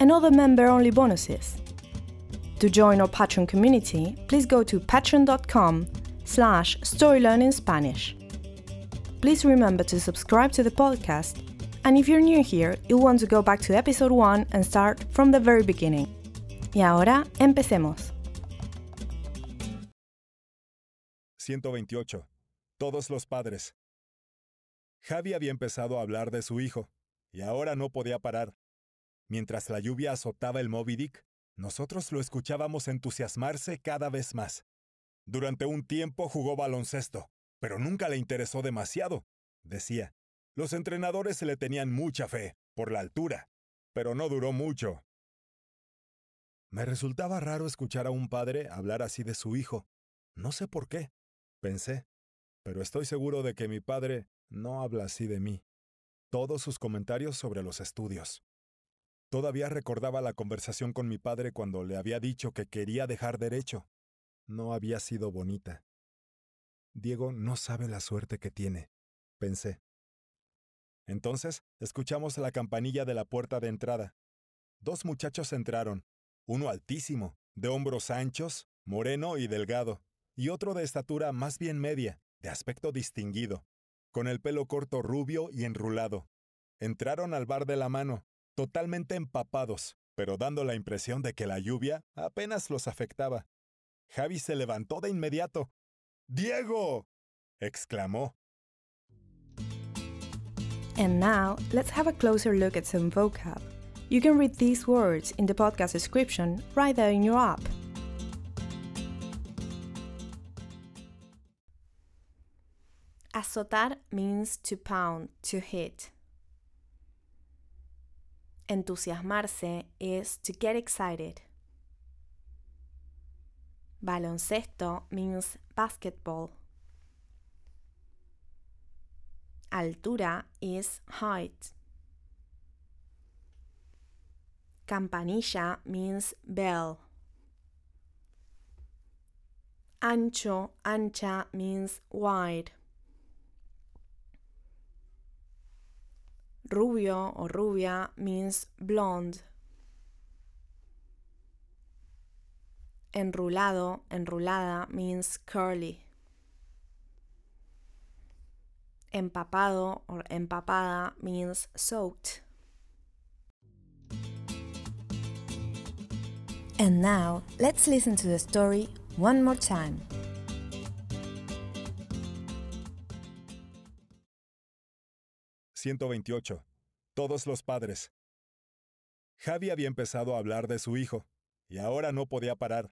and other member-only bonuses. To join our Patreon community, please go to patreon.com slash storylearningspanish. Please remember to subscribe to the podcast, and if you're new here, you'll want to go back to episode 1 and start from the very beginning. Y ahora, empecemos. 128. Todos los padres. Javi había empezado a hablar de su hijo, y ahora no podía parar. Mientras la lluvia azotaba el Moby Dick, nosotros lo escuchábamos entusiasmarse cada vez más. Durante un tiempo jugó baloncesto, pero nunca le interesó demasiado, decía. Los entrenadores se le tenían mucha fe, por la altura, pero no duró mucho. Me resultaba raro escuchar a un padre hablar así de su hijo. No sé por qué, pensé, pero estoy seguro de que mi padre no habla así de mí. Todos sus comentarios sobre los estudios. Todavía recordaba la conversación con mi padre cuando le había dicho que quería dejar derecho. No había sido bonita. Diego no sabe la suerte que tiene, pensé. Entonces escuchamos la campanilla de la puerta de entrada. Dos muchachos entraron, uno altísimo, de hombros anchos, moreno y delgado, y otro de estatura más bien media, de aspecto distinguido, con el pelo corto rubio y enrulado. Entraron al bar de la mano, totalmente empapados, pero dando la impresión de que la lluvia apenas los afectaba. Javi se levantó de inmediato. ¡Diego! exclamó. And now, let's have a closer look at some vocab. You can read these words in the podcast description right there in your app. Azotar means to pound, to hit. Entusiasmarse is to get excited. Baloncesto means basketball. Altura is height. Campanilla means bell. Ancho, ancha means wide. Rubio or rubia means blonde. Enrulado, enrulada means curly. Empapado or empapada means soaked. And now, let's listen to the story one more time. «128. Todos los padres. Javi había empezado a hablar de su hijo, y ahora no podía parar.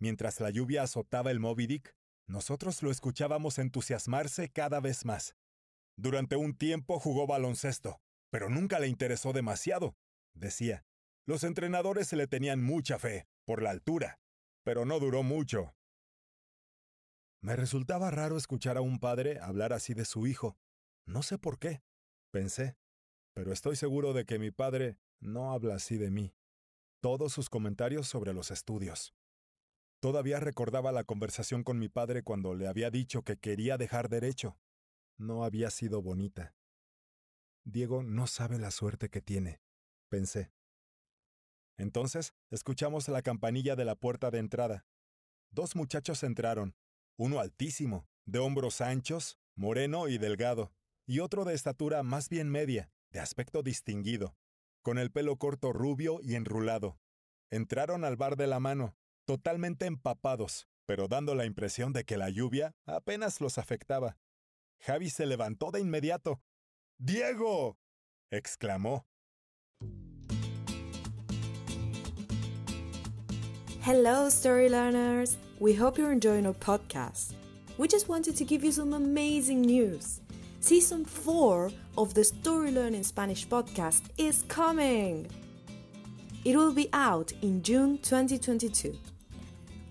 Mientras la lluvia azotaba el Moby Dick, nosotros lo escuchábamos entusiasmarse cada vez más. Durante un tiempo jugó baloncesto, pero nunca le interesó demasiado, decía. Los entrenadores se le tenían mucha fe, por la altura, pero no duró mucho. Me resultaba raro escuchar a un padre hablar así de su hijo. No sé por qué, pensé, pero estoy seguro de que mi padre no habla así de mí. Todos sus comentarios sobre los estudios. Todavía recordaba la conversación con mi padre cuando le había dicho que quería dejar derecho. No había sido bonita. Diego no sabe la suerte que tiene, pensé. Entonces escuchamos la campanilla de la puerta de entrada. Dos muchachos entraron, uno altísimo, de hombros anchos, moreno y delgado, y otro de estatura más bien media, de aspecto distinguido, con el pelo corto rubio y enrulado. Entraron al bar de la mano, totalmente empapados, pero dando la impresión de que la lluvia apenas los afectaba. Javi se levantó de inmediato. ¡Diego! exclamó. Hello, story learners! We hope you're enjoying our podcast. We just wanted to give you some amazing news. Season 4 of the Story Learning Spanish podcast is coming! It will be out in June 2022.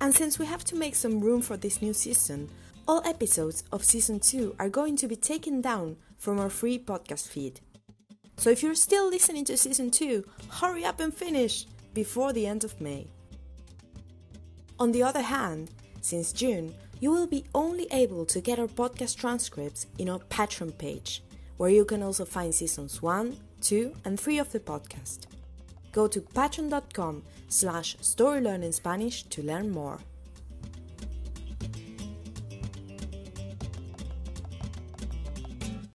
And since we have to make some room for this new season, all episodes of season 2 are going to be taken down from our free podcast feed. So if you're still listening to season 2, hurry up and finish before the end of May. On the other hand, since June, you will be only able to get our podcast transcripts in our Patreon page, where you can also find seasons 1, 2, and 3 of the podcast. Go to patreon.com slash storylearningspanish to learn more.